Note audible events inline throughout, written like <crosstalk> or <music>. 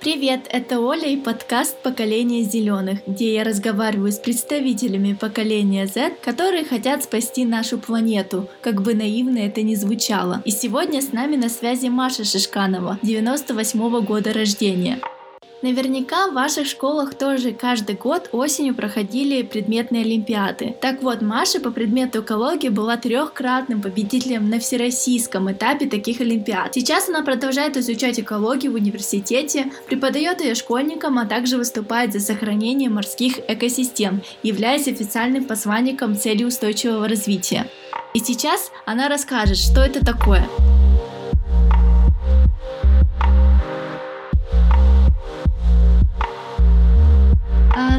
Привет, это Оля и подкаст «Поколение зеленых», где я разговариваю с представителями поколения Z, которые хотят спасти нашу планету, как бы наивно это ни звучало. И сегодня с нами на связи Маша Шишканова, 98 -го года рождения. Наверняка в ваших школах тоже каждый год осенью проходили предметные олимпиады. Так вот, Маша по предмету экологии была трехкратным победителем на всероссийском этапе таких олимпиад. Сейчас она продолжает изучать экологию в университете, преподает ее школьникам, а также выступает за сохранение морских экосистем, являясь официальным посланником цели устойчивого развития. И сейчас она расскажет, что это такое.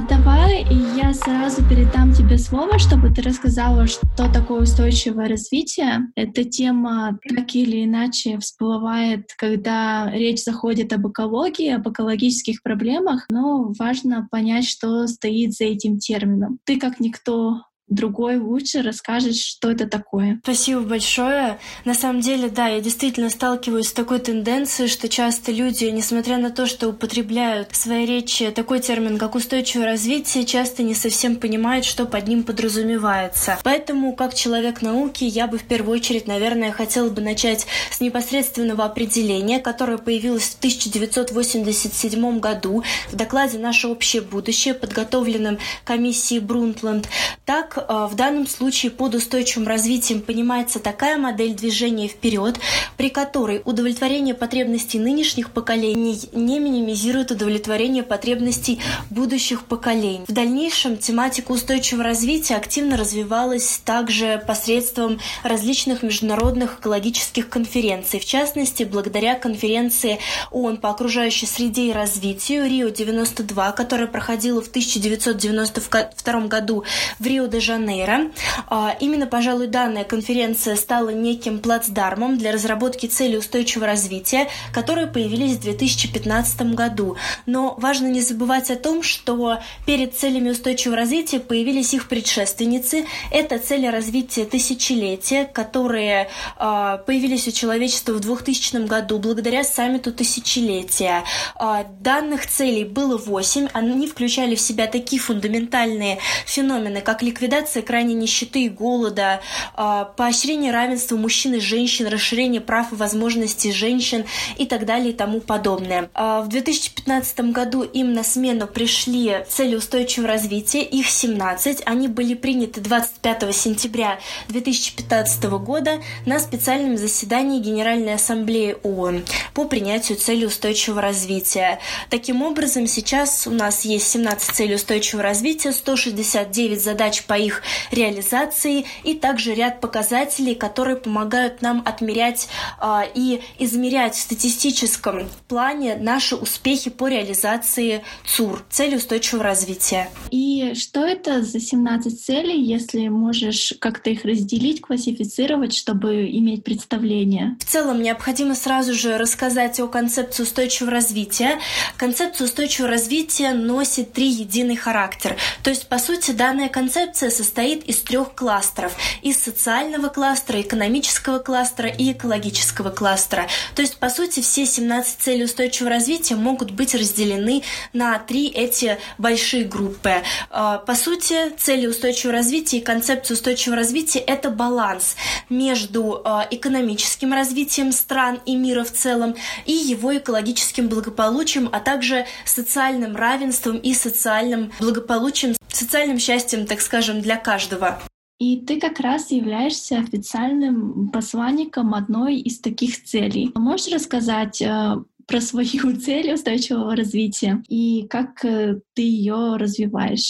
Давай я сразу передам тебе слово, чтобы ты рассказала, что такое устойчивое развитие. Эта тема так или иначе всплывает, когда речь заходит об экологии, об экологических проблемах, но важно понять, что стоит за этим термином. Ты как никто другой лучше расскажет, что это такое. Спасибо большое. На самом деле, да, я действительно сталкиваюсь с такой тенденцией, что часто люди, несмотря на то, что употребляют в своей речи такой термин, как устойчивое развитие, часто не совсем понимают, что под ним подразумевается. Поэтому, как человек науки, я бы в первую очередь, наверное, хотела бы начать с непосредственного определения, которое появилось в 1987 году в докладе «Наше общее будущее», подготовленном комиссией Брунтланд. Так, Э, в данном случае под устойчивым развитием понимается такая модель движения вперед, при которой удовлетворение потребностей нынешних поколений не минимизирует удовлетворение потребностей будущих поколений. В дальнейшем тематика устойчивого развития активно развивалась также посредством различных международных экологических конференций, в частности, благодаря конференции ООН по окружающей среде и развитию Рио-92, которая проходила в 1992 году в Рио-де-Жанейро, Жанейро. А, именно, пожалуй, данная конференция стала неким плацдармом для разработки целей устойчивого развития, которые появились в 2015 году. Но важно не забывать о том, что перед целями устойчивого развития появились их предшественницы. Это цели развития тысячелетия, которые а, появились у человечества в 2000 году благодаря саммиту тысячелетия. А, данных целей было 8. Они включали в себя такие фундаментальные феномены, как ликвидация ликвидация крайней нищеты и голода, а, поощрение равенства мужчин и женщин, расширение прав и возможностей женщин и так далее и тому подобное. А, в 2015 году им на смену пришли цели устойчивого развития, их 17. Они были приняты 25 сентября 2015 года на специальном заседании Генеральной Ассамблеи ООН по принятию целей устойчивого развития. Таким образом, сейчас у нас есть 17 целей устойчивого развития, 169 задач по их их реализации и также ряд показателей, которые помогают нам отмерять э, и измерять в статистическом плане наши успехи по реализации ЦУР, цели устойчивого развития. И что это за 17 целей, если можешь как-то их разделить, классифицировать, чтобы иметь представление? В целом необходимо сразу же рассказать о концепции устойчивого развития. Концепция устойчивого развития носит три единый характер. То есть, по сути, данная концепция состоит из трех кластеров. Из социального кластера, экономического кластера и экологического кластера. То есть, по сути, все 17 целей устойчивого развития могут быть разделены на три эти большие группы. А, по сути, цели устойчивого развития и концепция устойчивого развития – это баланс между а, экономическим развитием стран и мира в целом и его экологическим благополучием, а также социальным равенством и социальным благополучием, социальным счастьем, так скажем, для каждого. И ты как раз являешься официальным посланником одной из таких целей. Можешь рассказать э, про свою <laughs> цель устойчивого развития и как э, ты ее развиваешь?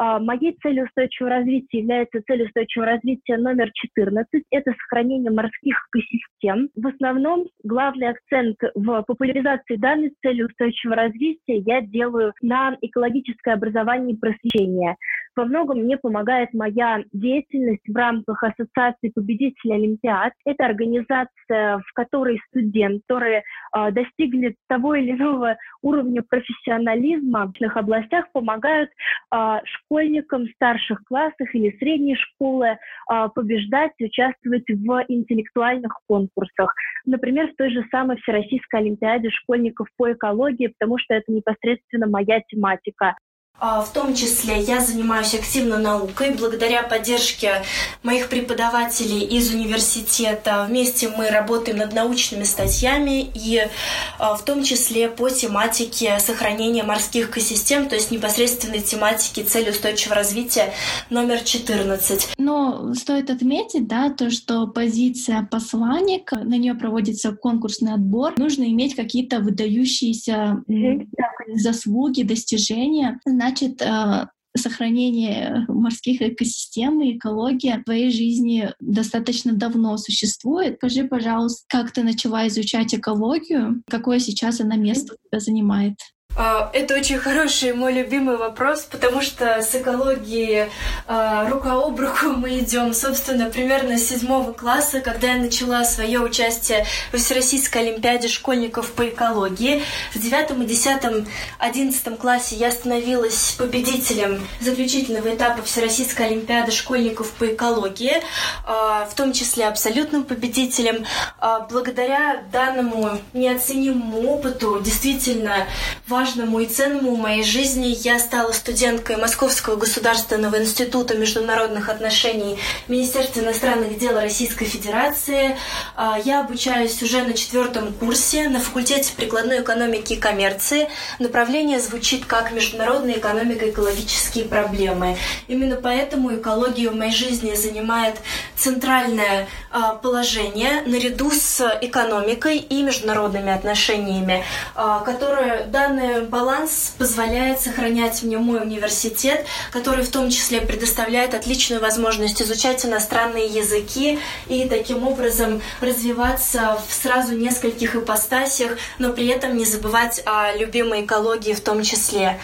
А, моей целью устойчивого развития является цель устойчивого развития номер 14. Это сохранение морских экосистем. В основном главный акцент в популяризации данной цели устойчивого развития я делаю на экологическое образование и просвещение. Во многом мне помогает моя деятельность в рамках Ассоциации победителей Олимпиад. Это организация, в которой студенты, которые э, достигли того или иного уровня профессионализма в разных областях, помогают э, школьникам старших классах или средней школы э, побеждать, участвовать в интеллектуальных конкурсах. Например, в той же самой Всероссийской Олимпиаде школьников по экологии, потому что это непосредственно моя тематика. А, в том числе я занимаюсь активно наукой. Благодаря поддержке моих преподавателей из университета вместе мы работаем над научными статьями и а, в том числе по тематике сохранения морских экосистем, то есть непосредственной тематике цели устойчивого развития номер 14. Но стоит отметить, да, то, что позиция посланника, на нее проводится конкурсный отбор, нужно иметь какие-то выдающиеся заслуги, достижения значит, э, сохранение морских экосистем и экология в твоей жизни достаточно давно существует. Скажи, пожалуйста, как ты начала изучать экологию? Какое сейчас она место у тебя занимает? А, это очень хороший мой любимый вопрос, потому что с экологией а, рука об руку <laughs> мы идем, собственно, примерно с седьмого класса, когда я начала свое участие в Всероссийской Олимпиаде школьников по экологии. В девятом, и десятом, одиннадцатом классе я становилась победителем заключительного этапа Всероссийской Олимпиады школьников по экологии, а, в том числе абсолютным победителем. Благодаря данному неоценимому опыту действительно важно важному и ценному в моей жизни. Я стала студенткой Московского государственного института международных отношений Министерства иностранных дел Российской Федерации. А, я обучаюсь уже на четвертом курсе на факультете прикладной экономики и коммерции. Направление звучит как международная экономика и экологические проблемы. Именно поэтому экология в моей жизни занимает центральное а, положение наряду с экономикой и международными отношениями, а, которые данные баланс позволяет сохранять мне мой университет, который в том числе предоставляет отличную возможность изучать иностранные языки и таким образом развиваться в сразу нескольких ипостасях, но при этом не забывать о любимой экологии в том числе.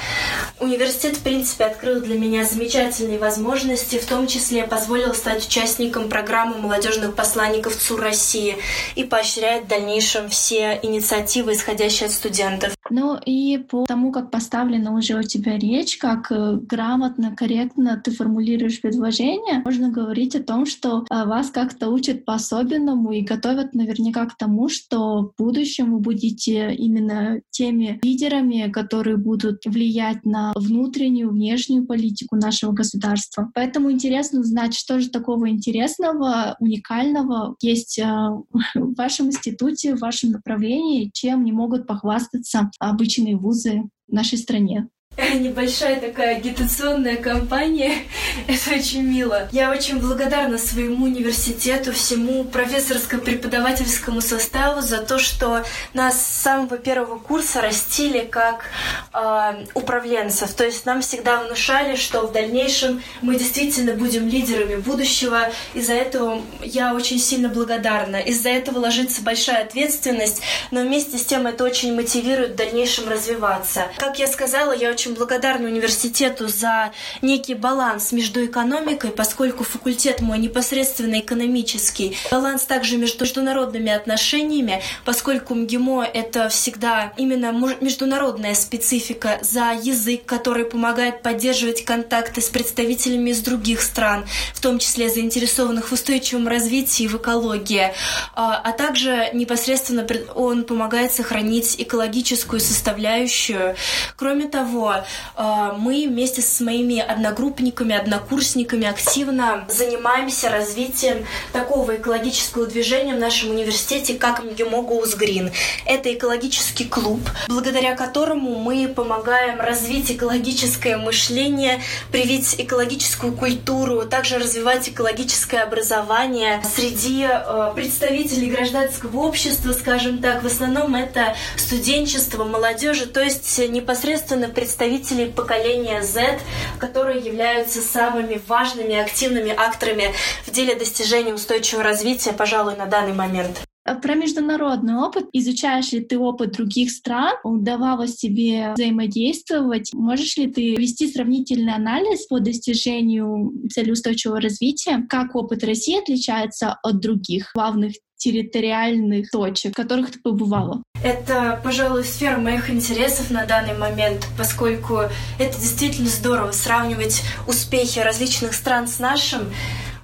Университет, в принципе, открыл для меня замечательные возможности, в том числе позволил стать участником программы молодежных посланников ЦУР России и поощряет в дальнейшем все инициативы, исходящие от студентов. Ну и по тому, как поставлена уже у тебя речь, как э, грамотно, корректно ты формулируешь предложение, можно говорить о том, что э, вас как-то учат по-особенному и готовят наверняка к тому, что в будущем вы будете именно теми лидерами, которые будут влиять на внутреннюю, внешнюю политику нашего государства. Поэтому интересно узнать, что же такого интересного, уникального есть э, <laughs> в вашем институте, в вашем направлении, чем не могут похвастаться обычные вузы в нашей стране. Небольшая такая агитационная кампания. <laughs> Это очень мило. Я очень благодарна своему университету, всему профессорско-преподавательскому составу за то, что нас с самого первого курса растили как э, управленцев. То есть нам всегда внушали, что в дальнейшем мы действительно будем лидерами будущего. И за этого я очень сильно благодарна. Из-за этого ложится большая ответственность, но вместе с тем это очень мотивирует в дальнейшем развиваться. Как я сказала, я очень очень благодарна университету за некий баланс между экономикой, поскольку факультет мой непосредственно экономический. Баланс также между международными отношениями, поскольку МГИМО — это всегда именно международная специфика за язык, который помогает поддерживать контакты с представителями из других стран, в том числе заинтересованных в устойчивом развитии и в экологии. А, а также непосредственно он помогает сохранить экологическую составляющую. Кроме того, Э, мы вместе с моими одногруппниками, однокурсниками активно занимаемся развитием такого экологического движения в нашем университете, как МГИМО Goes Green. Это экологический клуб, благодаря которому мы помогаем развить экологическое мышление, привить экологическую культуру, также развивать экологическое образование среди э, представителей гражданского общества, скажем так. В основном это студенчество, молодежи, то есть непосредственно представители представителей поколения Z, которые являются самыми важными активными акторами в деле достижения устойчивого развития, пожалуй, на данный момент. А про международный опыт. Изучаешь ли ты опыт других стран? Удавалось тебе взаимодействовать? Можешь ли ты вести сравнительный анализ по достижению цели устойчивого развития? Как опыт России отличается от других главных территориальных точек, в которых ты побывала? Это, пожалуй, сфера моих интересов на данный момент, поскольку это действительно здорово сравнивать успехи различных стран с нашим.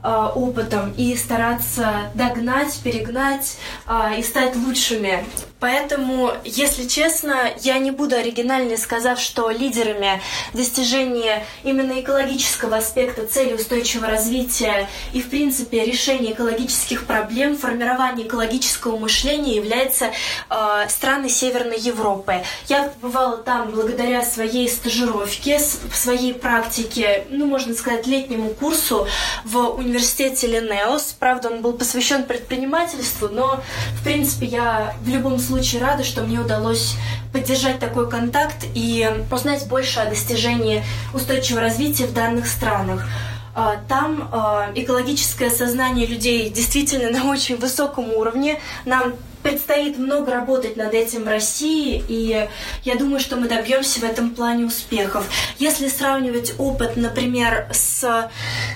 Э, опытом и стараться догнать, перегнать э, и стать лучшими. Поэтому, если честно, я не буду оригинальной, сказав, что лидерами достижения именно экологического аспекта цели устойчивого развития и, в принципе, решения экологических проблем, формирования экологического мышления являются э, страны Северной Европы. Я побывала там благодаря своей стажировке, своей практике, ну, можно сказать, летнему курсу в университете Линеос. Правда, он был посвящен предпринимательству, но, в принципе, я в любом случае случае рада, что мне удалось поддержать такой контакт и узнать больше о достижении устойчивого развития в данных странах. А, там а, экологическое сознание людей действительно на очень высоком уровне. Нам предстоит много работать над этим в России, и я думаю, что мы добьемся в этом плане успехов. Если сравнивать опыт, например, с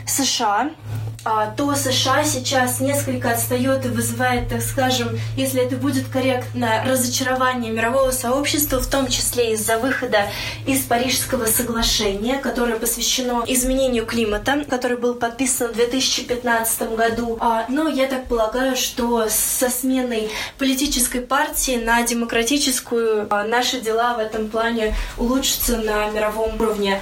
США, то США сейчас несколько отстает и вызывает, так скажем, если это будет корректно, разочарование мирового сообщества, в том числе из-за выхода из Парижского соглашения, которое посвящено изменению климата, который был подписан в 2015 году. А, но я так полагаю, что со сменой политической партии на демократическую а, наши дела в этом плане улучшатся на мировом уровне.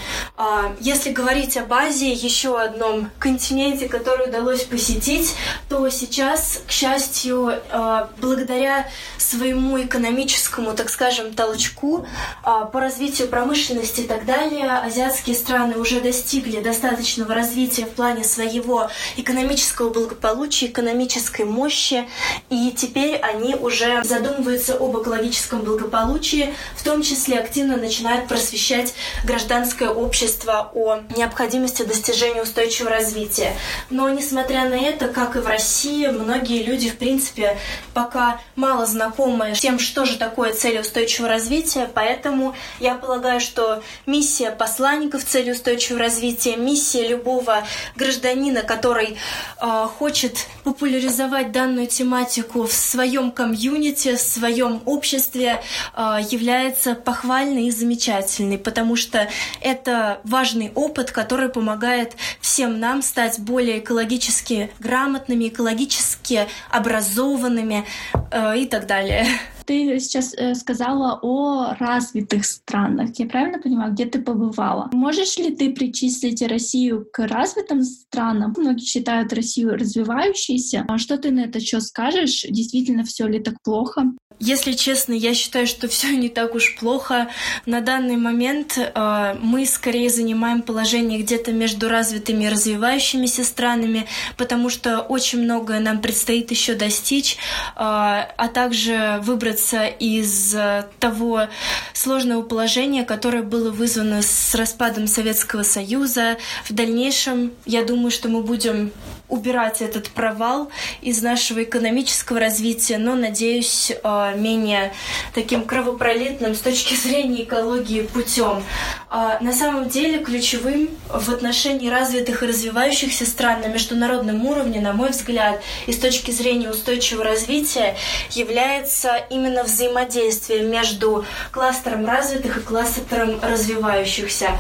Если говорить об Азии, еще одном континенте, который которую удалось посетить, то сейчас, к счастью, э, благодаря своему экономическому, так скажем, толчку э, по развитию промышленности и так далее, азиатские страны уже достигли достаточного развития в плане своего экономического благополучия, экономической мощи, и теперь они уже задумываются об экологическом благополучии, в том числе активно начинают просвещать гражданское общество о необходимости достижения устойчивого развития. Но но, несмотря на это, как и в России, многие люди, в принципе, пока мало знакомы с тем, что же такое цель устойчивого развития, поэтому я полагаю, что миссия посланников цели устойчивого развития, миссия любого гражданина, который э, хочет популяризовать данную тематику в своем комьюнити, в своем обществе, э, является похвальной и замечательной, потому что это важный опыт, который помогает всем нам стать более экологически грамотными, экологически образованными э, и так далее. Ты сейчас э, сказала о развитых странах. Я правильно понимаю, где ты побывала? Можешь ли ты причислить Россию к развитым странам? Многие считают Россию развивающейся. А что ты на это что скажешь? Действительно, все ли так плохо? Если честно, я считаю, что <laughs> все не так уж плохо. На данный момент э, мы скорее занимаем положение где-то между развитыми и развивающимися странами, потому что очень многое нам предстоит еще достичь, э, а также выбраться из того сложного положения, которое было вызвано с распадом Советского Союза. В дальнейшем, я думаю, что мы будем убирать этот провал из нашего экономического развития, но, надеюсь, э, менее таким кровопролитным с точки зрения экологии путем. А, на самом деле ключевым в отношении развитых и развивающихся стран на международном уровне, на мой взгляд, и с точки зрения устойчивого развития, является именно взаимодействие между кластером развитых и кластером развивающихся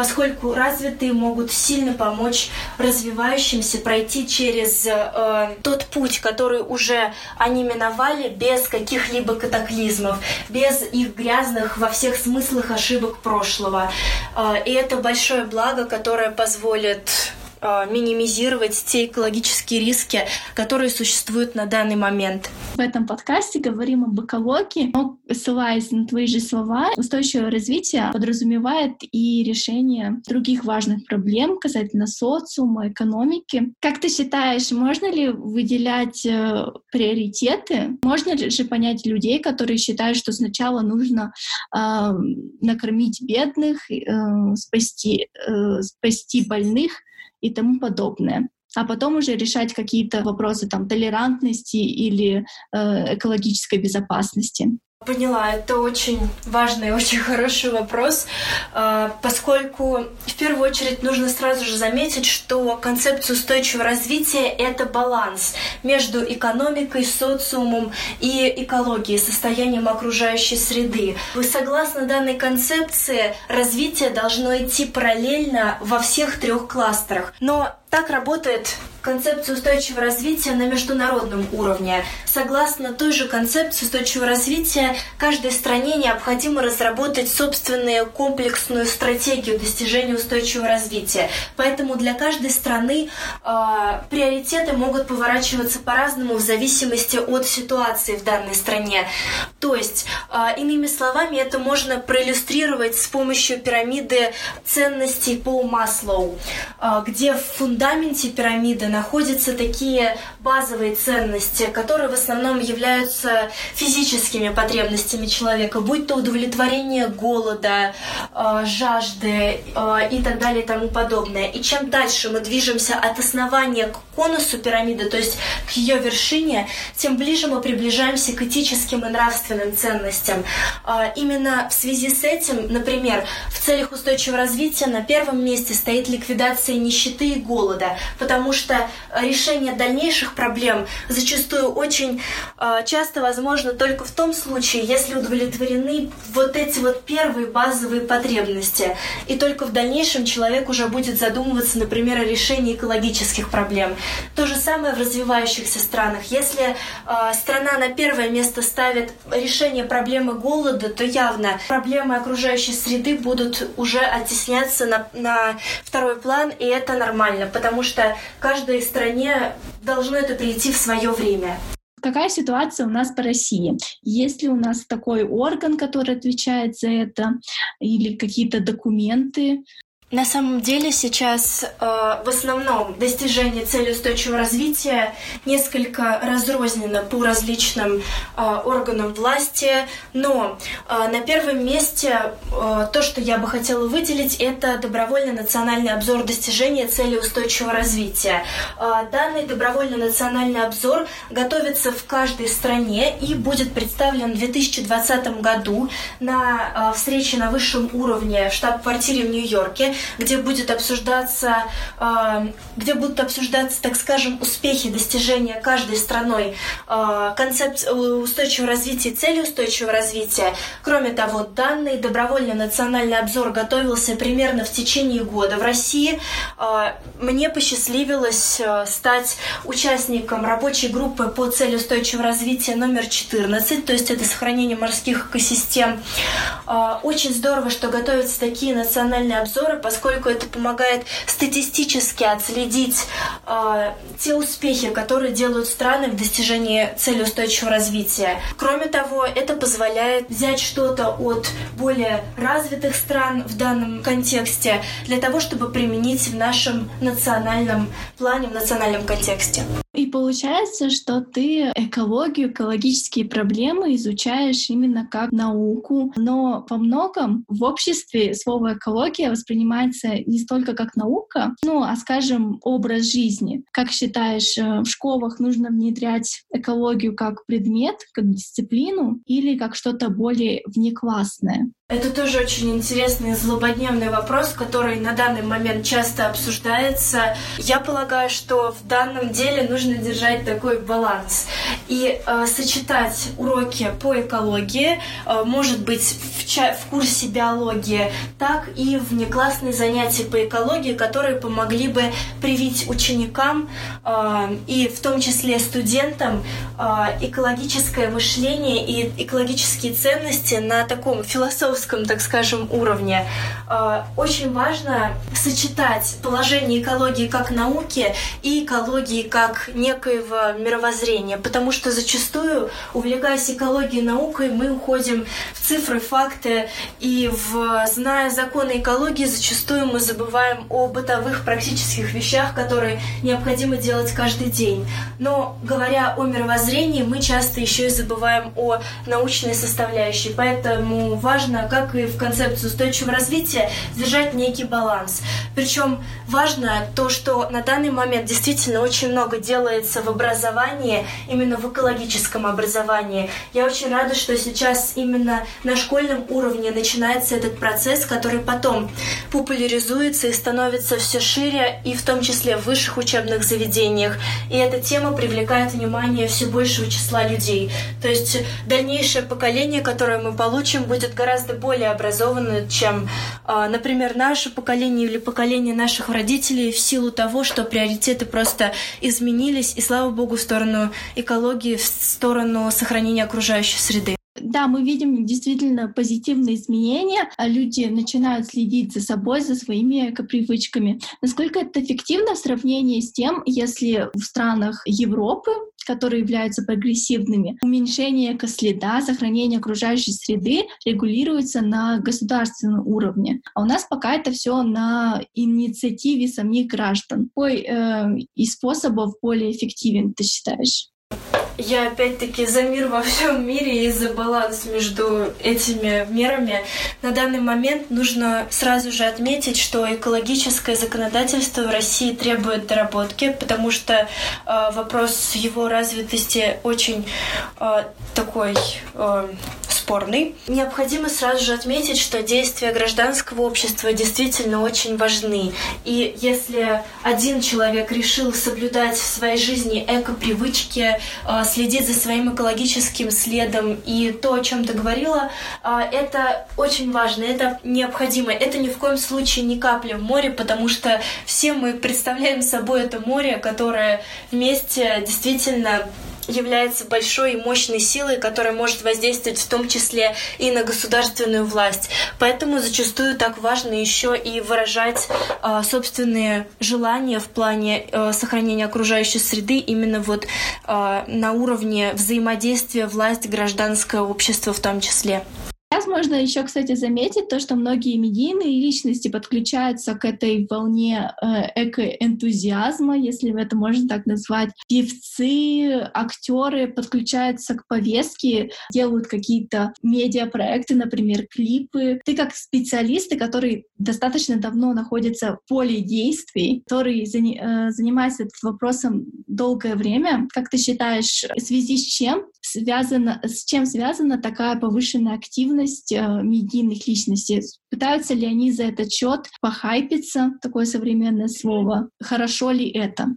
поскольку развитые могут сильно помочь развивающимся пройти через э, тот путь, который уже они миновали без каких-либо катаклизмов, без их грязных во всех смыслах ошибок прошлого. Э, и это большое благо, которое позволит минимизировать те экологические риски, которые существуют на данный момент. В этом подкасте говорим об экологии, но, ссылаясь на твои же слова, устойчивое развитие подразумевает и решение других важных проблем касательно социума, экономики. Как ты считаешь, можно ли выделять э, приоритеты? Можно ли же понять людей, которые считают, что сначала нужно э, накормить бедных, э, спасти, э, спасти больных, и тому подобное. а потом уже решать какие-то вопросы там толерантности или э, экологической безопасности. Поняла, это очень важный, <laughs> очень хороший вопрос, а, поскольку в первую очередь нужно сразу же заметить, что концепция устойчивого развития — это баланс между экономикой, социумом и экологией, состоянием окружающей среды. Вы согласны данной концепции, развитие должно идти параллельно во всех трех кластерах. Но так работает концепция устойчивого развития на международном уровне. Согласно той же концепции устойчивого развития, каждой стране необходимо разработать собственную комплексную стратегию достижения устойчивого развития. Поэтому для каждой страны э, приоритеты могут поворачиваться по-разному в зависимости от ситуации в данной стране. То есть, э, иными словами, это можно проиллюстрировать с помощью пирамиды ценностей по Маслоу, э, где в фундаменте пирамиды находятся такие базовые ценности, которые в основном являются физическими потребностями человека, будь то удовлетворение голода, э, жажды э, и так далее и тому подобное. И чем дальше мы движемся от основания к конусу пирамиды, то есть к ее вершине, тем ближе мы приближаемся к этическим и нравственным ценностям. Э, именно в связи с этим, например, в целях устойчивого развития на первом месте стоит ликвидация нищеты и голода, потому что решение дальнейших проблем зачастую очень э, часто возможно только в том случае, если удовлетворены вот эти вот первые базовые потребности. И только в дальнейшем человек уже будет задумываться, например, о решении экологических проблем. То же самое в развивающихся странах. Если э, страна на первое место ставит решение проблемы голода, то явно проблемы окружающей среды будут уже оттесняться на, на второй план, и это нормально, потому что каждой стране должно это прийти в свое время. Какая ситуация у нас по России? Есть ли у нас такой орган, который отвечает за это, или какие-то документы? На самом деле сейчас э, в основном достижение цели устойчивого развития несколько разрознено по различным э, органам власти, но э, на первом месте э, то, что я бы хотела выделить, это добровольный национальный обзор достижения цели устойчивого развития. Э, данный добровольный национальный обзор готовится в каждой стране и будет представлен в 2020 году на э, встрече на высшем уровне в штаб-квартире в Нью-Йорке где будет обсуждаться, а, где будут обсуждаться, так скажем, успехи достижения каждой страной а, концепции устойчивого развития цели устойчивого развития. Кроме того, данный добровольный национальный обзор готовился примерно в течение года. В России а, мне посчастливилось стать участником рабочей группы по цели устойчивого развития номер 14, то есть это сохранение морских экосистем. Очень здорово, что готовятся такие национальные обзоры, поскольку это помогает статистически отследить э, те успехи, которые делают страны в достижении цели устойчивого развития. Кроме того, это позволяет взять что-то от более развитых стран в данном контексте для того, чтобы применить в нашем национальном плане, в национальном контексте. И получается, что ты экологию, экологические проблемы изучаешь именно как науку, но во многом в обществе слово экология воспринимается не столько как наука, ну, а, скажем, образ жизни. Как считаешь, э, в школах нужно внедрять экологию как предмет, как дисциплину или как что-то более внеклассное? Это тоже очень интересный злободневный вопрос, который на данный момент часто обсуждается. Я полагаю, что в данном деле нужно держать такой баланс и э, сочетать уроки по экологии, э, может быть, в, ча- в курсе биологии, так и внеклассные занятия по экологии, которые помогли бы привить ученикам э, и в том числе студентам э, экологическое мышление и экологические ценности на таком философском философском, так скажем, уровне, э, очень важно сочетать положение экологии как науки и экологии как некоего мировоззрения, потому что зачастую, увлекаясь экологией и наукой, мы уходим в цифры, факты, и в, зная законы экологии, зачастую мы забываем о бытовых практических вещах, которые необходимо делать каждый день. Но говоря о мировоззрении, мы часто еще и забываем о научной составляющей. Поэтому важно, как и в концепции устойчивого развития, держать некий баланс. Причем важно то, что на данный момент действительно очень много делается в образовании, именно в экологическом образовании. Я очень рада, что сейчас именно на школьном уровне начинается этот процесс, который потом популяризуется и становится все шире, и в том числе в высших учебных заведениях. И эта тема привлекает внимание все большего числа людей. То есть дальнейшее поколение, которое мы получим, будет гораздо более образованно, чем, а, например, наше поколение или поколение наших родителей в силу того, что приоритеты просто изменились, и слава богу, в сторону экологии, в сторону сохранения окружающей среды. Да, мы видим действительно позитивные изменения, а люди начинают следить за собой, за своими эко-привычками. Насколько это эффективно в сравнении с тем, если в странах Европы которые являются прогрессивными, уменьшение экоследа, сохранение окружающей среды регулируется на государственном уровне. А у нас пока это все на инициативе самих граждан. Какой э, из способов более эффективен, ты считаешь? Я опять-таки за мир во всем мире и за баланс между этими мерами. На данный момент нужно сразу же отметить, что экологическое законодательство в России требует доработки, потому что э, вопрос его развитости очень э, такой э, спорный. Необходимо сразу же отметить, что действия гражданского общества действительно очень важны. И если один человек решил соблюдать в своей жизни эко-привычки, э, следить за своим экологическим следом и то, о чем ты говорила, а, это очень важно, это необходимо. Это ни в коем случае не капля в море, потому что все мы представляем собой это море, которое вместе действительно является большой и мощной силой, которая может воздействовать в том числе и на государственную власть. Поэтому зачастую так важно еще и выражать э, собственные желания в плане э, сохранения окружающей среды именно вот э, на уровне взаимодействия власть, гражданское общество в том числе. Можно еще, кстати, заметить то, что многие медийные личности подключаются к этой волне э, эко-энтузиазма, если это можно так назвать. Певцы, актеры подключаются к повестке, делают какие-то медиапроекты, например, клипы. Ты как специалист, который достаточно давно находится в поле действий, который зани- э, занимается этим вопросом долгое время, как ты считаешь, в связи с чем связано, с чем связана такая повышенная активность э, медийных личностей? Пытаются ли они за этот счет похайпиться, такое современное слово? Хорошо ли это?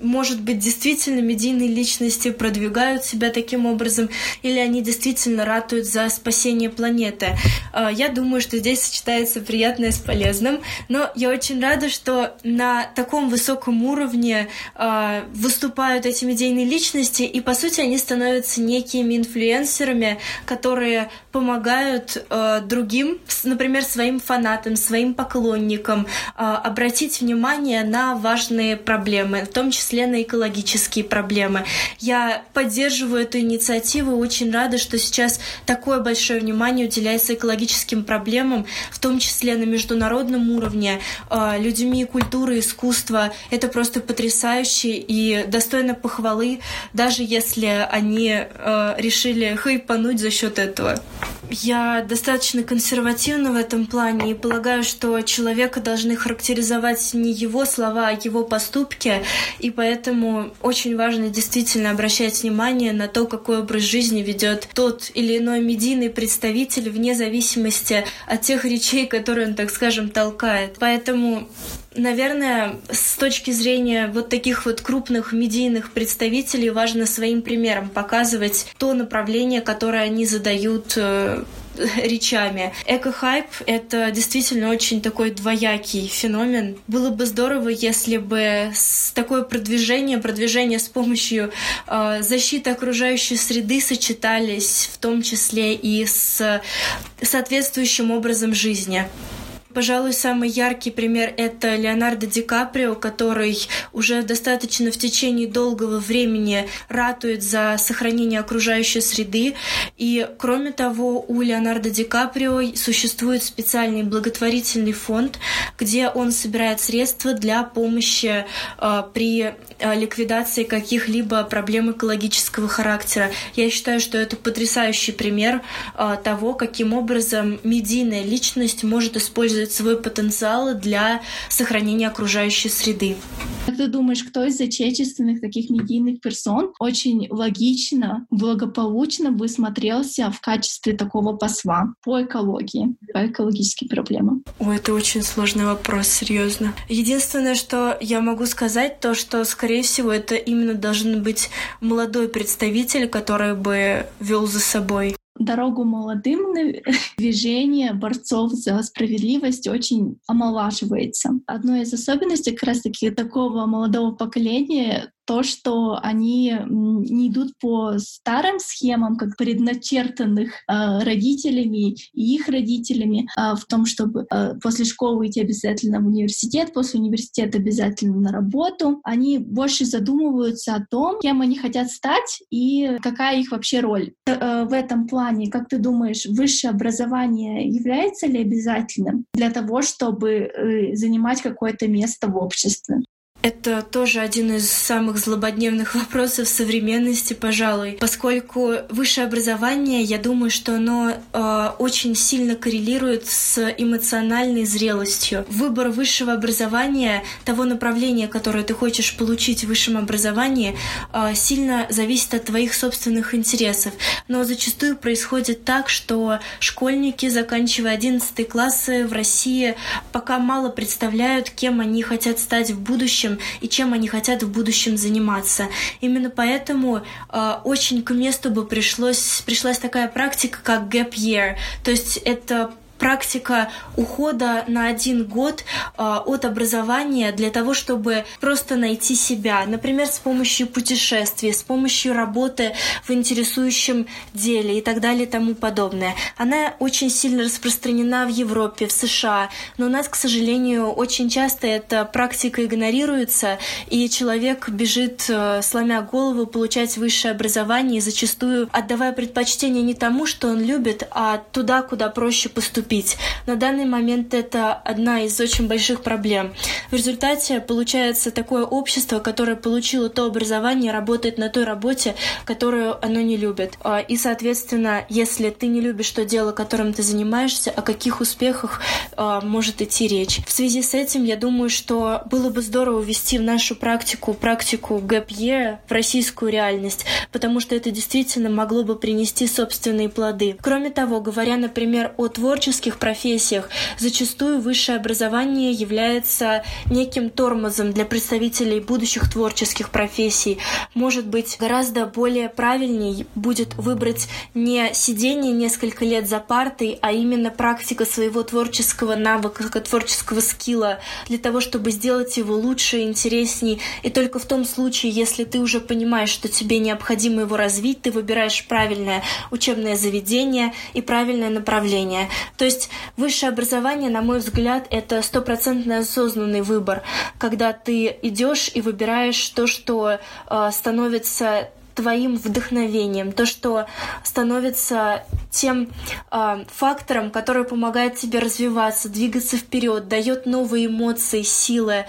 Может быть, действительно медийные личности продвигают себя таким образом, или они действительно ратуют за спасение планеты. А, я думаю, что здесь сочетается приятное с полезным, но я очень рада, что на таком высоком уровне а, выступают эти медийные личности, и, по сути, они становятся некими инфлюенсерами, которые помогают а, другим, например, своим фанатам, своим поклонникам обратить внимание на важные проблемы, в том числе числе на экологические проблемы. Я поддерживаю эту инициативу и очень рада, что сейчас такое большое внимание уделяется экологическим проблемам, в том числе на международном уровне, а, людьми культуры, искусства. Это просто потрясающе и достойно похвалы, даже если они а, решили хайпануть за счет этого. Я достаточно консервативна в этом плане и полагаю, что человека должны характеризовать не его слова, а его поступки. И поэтому очень важно действительно обращать внимание на то, какой образ жизни ведет тот или иной медийный представитель вне зависимости от тех речей, которые он, так скажем, толкает. Поэтому Наверное, с точки зрения вот таких вот крупных медийных представителей важно своим примером показывать то направление, которое они задают э, <laughs> речами. Эко-хайп — это действительно очень такой двоякий феномен. Было бы здорово, если бы такое продвижение, продвижение с помощью э, защиты окружающей среды сочетались в том числе и с соответствующим образом жизни. Пожалуй, самый яркий пример — это Леонардо Ди Каприо, который уже достаточно в течение долгого времени ратует за сохранение окружающей среды. И, кроме того, у Леонардо Ди Каприо существует специальный благотворительный фонд, где он собирает средства для помощи э, при ликвидации каких-либо проблем экологического характера. Я считаю, что это потрясающий пример э, того, каким образом медийная личность может использовать свой потенциал для сохранения окружающей среды. Как ты думаешь, кто из отечественных таких медийных персон очень логично, благополучно бы смотрелся в качестве такого посла по экологии, по экологическим проблемам? Ой, это очень сложный вопрос, серьезно. Единственное, что я могу сказать, то, что, скорее всего, это именно должен быть молодой представитель, который бы вел за собой дорогу молодым <laughs> движение борцов за справедливость очень омолаживается. Одной из особенностей как раз-таки такого молодого поколения то, что они не идут по старым схемам, как предначертанных э, родителями и их родителями, э, в том, чтобы э, после школы идти обязательно в университет, после университета обязательно на работу. Они больше задумываются о том, кем они хотят стать и какая их вообще роль. Э, в этом плане, как ты думаешь, высшее образование является ли обязательным для того, чтобы э, занимать какое-то место в обществе? Это тоже один из самых злободневных вопросов современности, пожалуй, поскольку высшее образование, я думаю, что оно э, очень сильно коррелирует с эмоциональной зрелостью. Выбор высшего образования, того направления, которое ты хочешь получить в высшем образовании, э, сильно зависит от твоих собственных интересов. Но зачастую происходит так, что школьники, заканчивая 11 классы в России, пока мало представляют, кем они хотят стать в будущем, будущем и чем они хотят в будущем заниматься. Именно поэтому э, очень к месту бы пришлось, пришлась такая практика, как gap year. То есть это практика ухода на один год э, от образования для того, чтобы просто найти себя. Например, с помощью путешествий, с помощью работы в интересующем деле и так далее и тому подобное. Она очень сильно распространена в Европе, в США, но у нас, к сожалению, очень часто эта практика игнорируется, и человек бежит, э, сломя голову, получать высшее образование, и зачастую отдавая предпочтение не тому, что он любит, а туда, куда проще поступить поступить. На данный момент это одна из очень больших проблем. В результате получается такое общество, которое получило то образование, работает на той работе, которую оно не любит. А, и, соответственно, если ты не любишь то дело, которым ты занимаешься, о каких успехах а, может идти речь. В связи с этим я думаю, что было бы здорово ввести в нашу практику практику year в российскую реальность, потому что это действительно могло бы принести собственные плоды. Кроме того, говоря, например, о творчестве, технических профессиях зачастую высшее образование является неким тормозом для представителей будущих творческих профессий. Может быть, гораздо более правильней будет выбрать не сидение несколько лет за партой, а именно практика своего творческого навыка, творческого скилла для того, чтобы сделать его лучше, интересней. И только в том случае, если ты уже понимаешь, что тебе необходимо его развить, ты выбираешь правильное учебное заведение и правильное направление. То есть высшее образование, на мой взгляд, это стопроцентный осознанный выбор, когда ты идешь и выбираешь то, что э, становится твоим вдохновением, то, что становится тем э, фактором, который помогает тебе развиваться, двигаться вперед, дает новые эмоции, силы.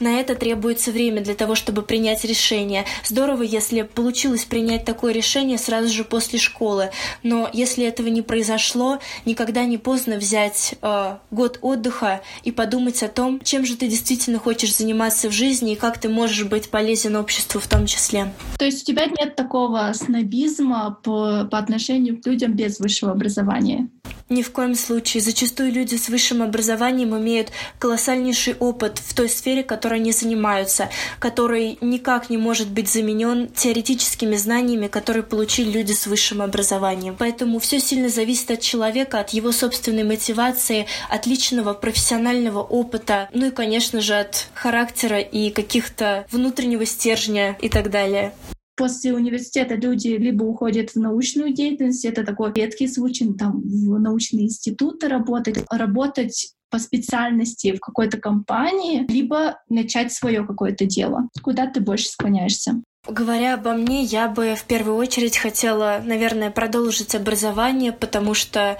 На это требуется время для того, чтобы принять решение. Здорово, если получилось принять такое решение сразу же после школы, но если этого не произошло, никогда не поздно взять э, год отдыха и подумать о том, чем же ты действительно хочешь заниматься в жизни и как ты можешь быть полезен обществу в том числе. То есть у тебя нет такого снобизма по, по отношению к людям без высшего образования? Ни в коем случае. Зачастую люди с высшим образованием имеют колоссальнейший опыт в той сфере, которой они занимаются, который никак не может быть заменен теоретическими знаниями, которые получили люди с высшим образованием. Поэтому все сильно зависит от человека, от его собственной мотивации, от личного профессионального опыта, ну и, конечно же, от характера и каких-то внутреннего стержня и так далее после университета люди либо уходят в научную деятельность, это такой редкий случай, там в научные институты работать, работать по специальности в какой-то компании, либо начать свое какое-то дело? Куда ты больше склоняешься? Говоря обо мне, я бы в первую очередь хотела, наверное, продолжить образование, потому что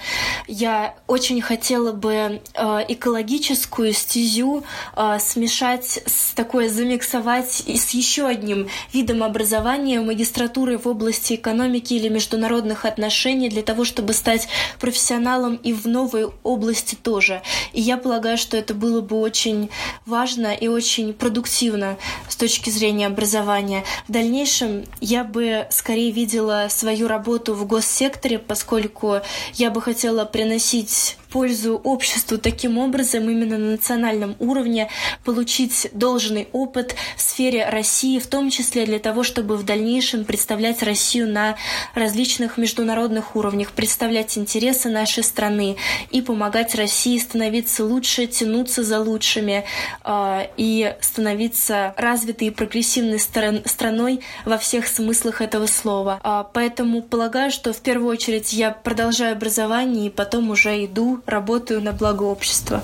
я очень хотела бы э, экологическую стезю э, смешать с такой, замиксовать и с еще одним видом образования, магистратуры в области экономики или международных отношений, для того, чтобы стать профессионалом и в новой области тоже. И я полагаю, что это было бы очень важно и очень продуктивно с точки зрения образования дальнейшем я бы скорее видела свою работу в госсекторе, поскольку я бы хотела приносить пользу обществу таким образом именно на национальном уровне, получить должный опыт в сфере России, в том числе для того, чтобы в дальнейшем представлять Россию на различных международных уровнях, представлять интересы нашей страны и помогать России становиться лучше, тянуться за лучшими э, и становиться развитой и прогрессивной стран страной во всех смыслах этого слова. Э, поэтому полагаю, что в первую очередь я продолжаю образование и потом уже иду работаю на благо общества.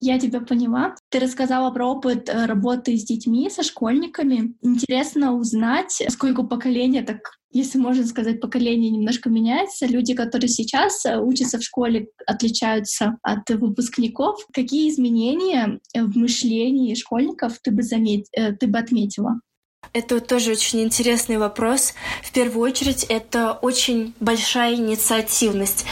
Я тебя поняла. Ты рассказала про опыт э, работы с детьми, со школьниками. Интересно узнать, сколько поколения так если можно сказать, поколение немножко меняется. Люди, которые сейчас э, учатся в школе, отличаются от выпускников. Какие изменения в мышлении школьников ты бы, замет... Э, ты бы отметила? Это тоже очень интересный вопрос. В первую очередь, это очень большая инициативность.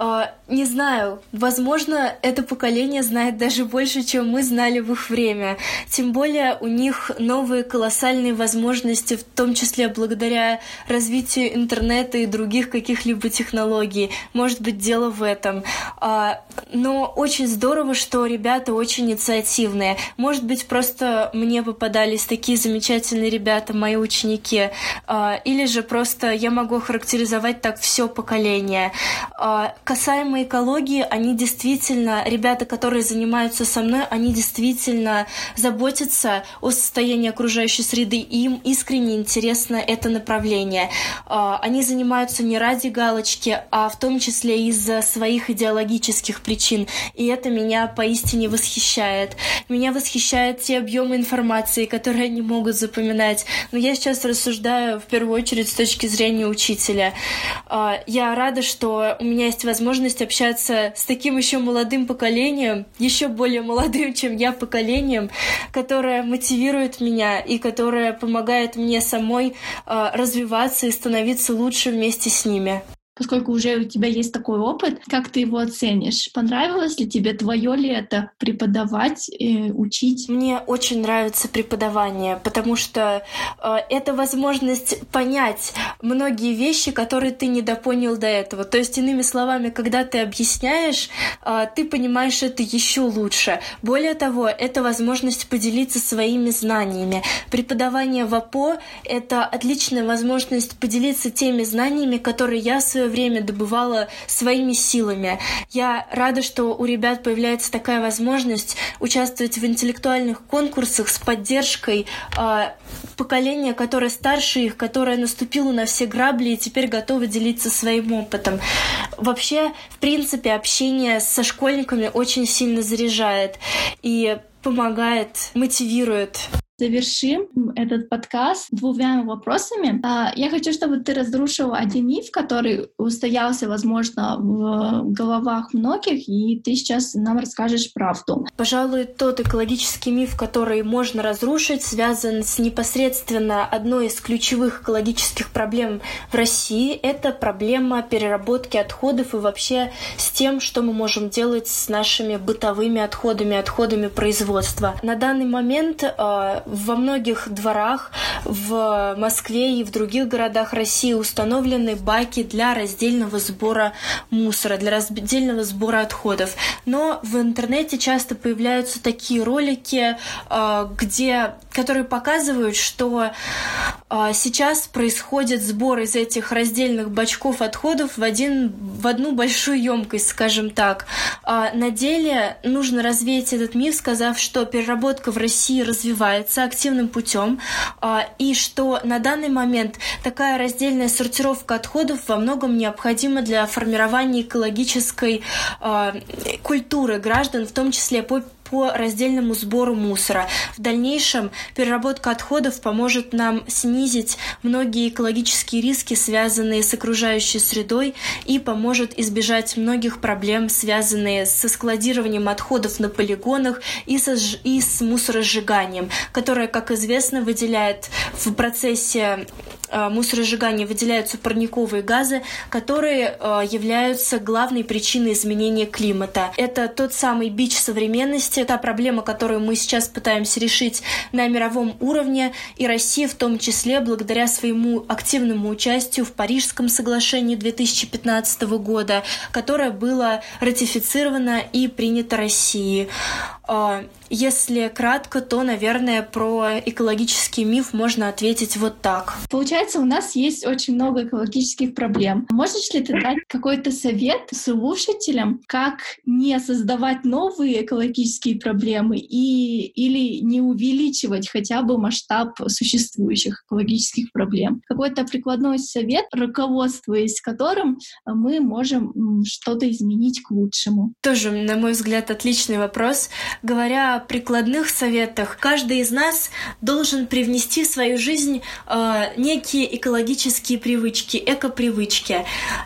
А, не знаю, возможно, это поколение знает даже больше, чем мы знали в их время. Тем более у них новые колоссальные возможности, в том числе благодаря развитию интернета и других каких-либо технологий. Может быть, дело в этом. А, но очень здорово, что ребята очень инициативные. Может быть, просто мне попадались такие замечательные ребята, мои ученики. А, или же просто я могу характеризовать так все поколение. Касаемо экологии, они действительно, ребята, которые занимаются со мной, они действительно заботятся о состоянии окружающей среды, им искренне интересно это направление. А, они занимаются не ради галочки, а в том числе из-за своих идеологических причин, и это меня поистине восхищает. Меня восхищают те объемы информации, которые они могут запоминать. Но я сейчас рассуждаю в первую очередь с точки зрения учителя. А, я рада, что у меня есть возможность общаться с таким еще молодым поколением, еще более молодым, чем я, поколением, которое мотивирует меня и которое помогает мне самой э, развиваться и становиться лучше вместе с ними поскольку уже у тебя есть такой опыт, как ты его оценишь? Понравилось ли тебе твое ли это преподавать, э, учить? Мне очень нравится преподавание, потому что э, это возможность понять многие вещи, которые ты недопонял до этого. То есть, иными словами, когда ты объясняешь, э, ты понимаешь это еще лучше. Более того, это возможность поделиться своими знаниями. Преподавание в АПО — это отличная возможность поделиться теми знаниями, которые я в свое время добывала своими силами. Я рада, что у ребят появляется такая возможность участвовать в интеллектуальных конкурсах с поддержкой э, поколения, которое старше их, которое наступило на все грабли и теперь готово делиться своим опытом. Вообще, в принципе, общение со школьниками очень сильно заряжает и помогает, мотивирует завершим этот подкаст двумя вопросами. А, я хочу, чтобы ты разрушил один миф, который устоялся, возможно, в головах многих, и ты сейчас нам расскажешь правду. Пожалуй, тот экологический миф, который можно разрушить, связан с непосредственно одной из ключевых экологических проблем в России. Это проблема переработки отходов и вообще с тем, что мы можем делать с нашими бытовыми отходами, отходами производства. На данный момент а, во многих дворах в Москве и в других городах России установлены баки для раздельного сбора мусора, для раздельного сбора отходов. Но в интернете часто появляются такие ролики, а, где, которые показывают, что а, сейчас происходит сбор из этих раздельных бачков отходов в, один, в одну большую емкость, скажем так. А на деле нужно развеять этот миф, сказав, что переработка в России развивается, развивается активным путем, а, и что на данный момент такая раздельная сортировка отходов во многом необходима для формирования экологической а, культуры граждан, в том числе по по раздельному сбору мусора. В дальнейшем переработка отходов поможет нам снизить многие экологические риски, связанные с окружающей средой, и поможет избежать многих проблем, связанные со складированием отходов на полигонах и, со, и с мусоросжиганием, которое, как известно, выделяет в процессе мусоросжигания выделяются парниковые газы, которые э, являются главной причиной изменения климата. Это тот самый бич современности, та проблема, которую мы сейчас пытаемся решить на мировом уровне, и Россия в том числе благодаря своему активному участию в Парижском соглашении 2015 года, которое было ратифицировано и принято Россией. А, если кратко, то, наверное, про экологический миф можно ответить вот так. Получается, у нас есть очень много экологических проблем. Можешь ли ты дать какой-то совет слушателям, как не создавать новые экологические проблемы и, или не увеличивать хотя бы масштаб существующих экологических проблем? Какой-то прикладной совет, руководствуясь которым мы можем что-то изменить к лучшему? Тоже, на мой взгляд, отличный вопрос. Говоря прикладных советах. Каждый из нас должен привнести в свою жизнь э, некие экологические привычки, эко-привычки.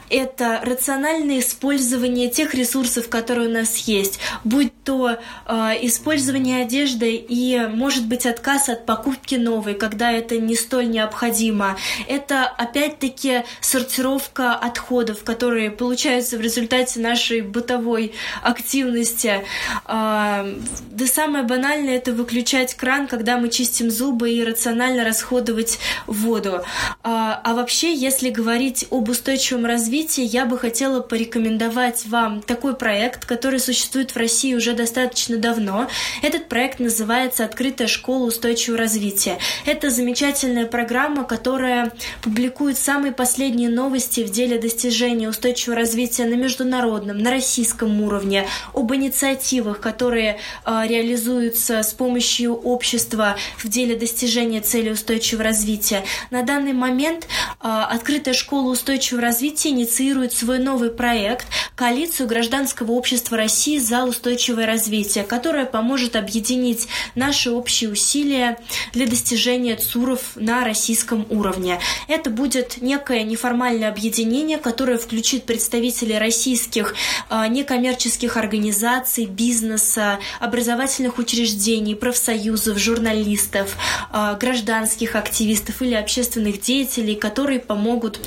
Это рациональное использование тех ресурсов, которые у нас есть, будь то э, использование одежды и, может быть, отказ от покупки новой, когда это не столь необходимо. Это, опять-таки, сортировка отходов, которые получаются в результате нашей бытовой активности. Э, самое банальное — это выключать кран, когда мы чистим зубы и рационально расходовать воду. А, а вообще, если говорить об устойчивом развитии, я бы хотела порекомендовать вам такой проект, который существует в России уже достаточно давно. Этот проект называется «Открытая школа устойчивого развития». Это замечательная программа, которая публикует самые последние новости в деле достижения устойчивого развития на международном, на российском уровне, об инициативах, которые реализуются реализуются с помощью общества в деле достижения цели устойчивого развития. На данный момент а, Открытая школа устойчивого развития инициирует свой новый проект «Коалицию гражданского общества России за устойчивое развитие», которая поможет объединить наши общие усилия для достижения ЦУРов на российском уровне. Это будет некое неформальное объединение, которое включит представителей российских а, некоммерческих организаций, бизнеса, образовательных учреждений, профсоюзов, журналистов, а, гражданских активистов или общественных деятелей, которые помогут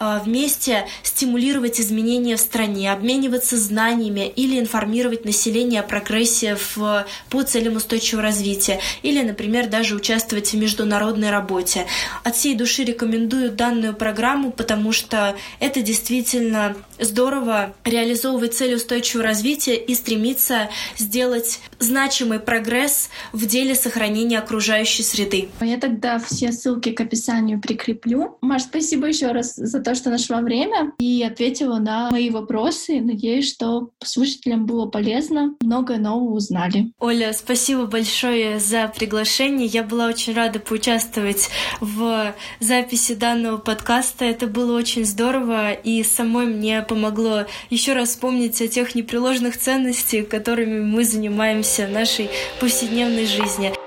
а, вместе стимулировать изменения в стране, обмениваться знаниями или информировать население о прогрессе в, по целям устойчивого развития или, например, даже участвовать в международной работе. От всей души рекомендую данную программу, потому что это действительно здорово реализовывать цели устойчивого развития и стремиться сделать делать значимый прогресс в деле сохранения окружающей среды. Я тогда все ссылки к описанию прикреплю. Маш, спасибо еще раз за то, что нашла время и ответила на мои вопросы. Надеюсь, что слушателям было полезно, многое нового узнали. Оля, спасибо большое за приглашение. Я была очень рада поучаствовать в записи данного подкаста. Это было очень здорово и самой мне помогло еще раз вспомнить о тех непреложных ценностях, которыми мы занимаемся в нашей повседневной жизни.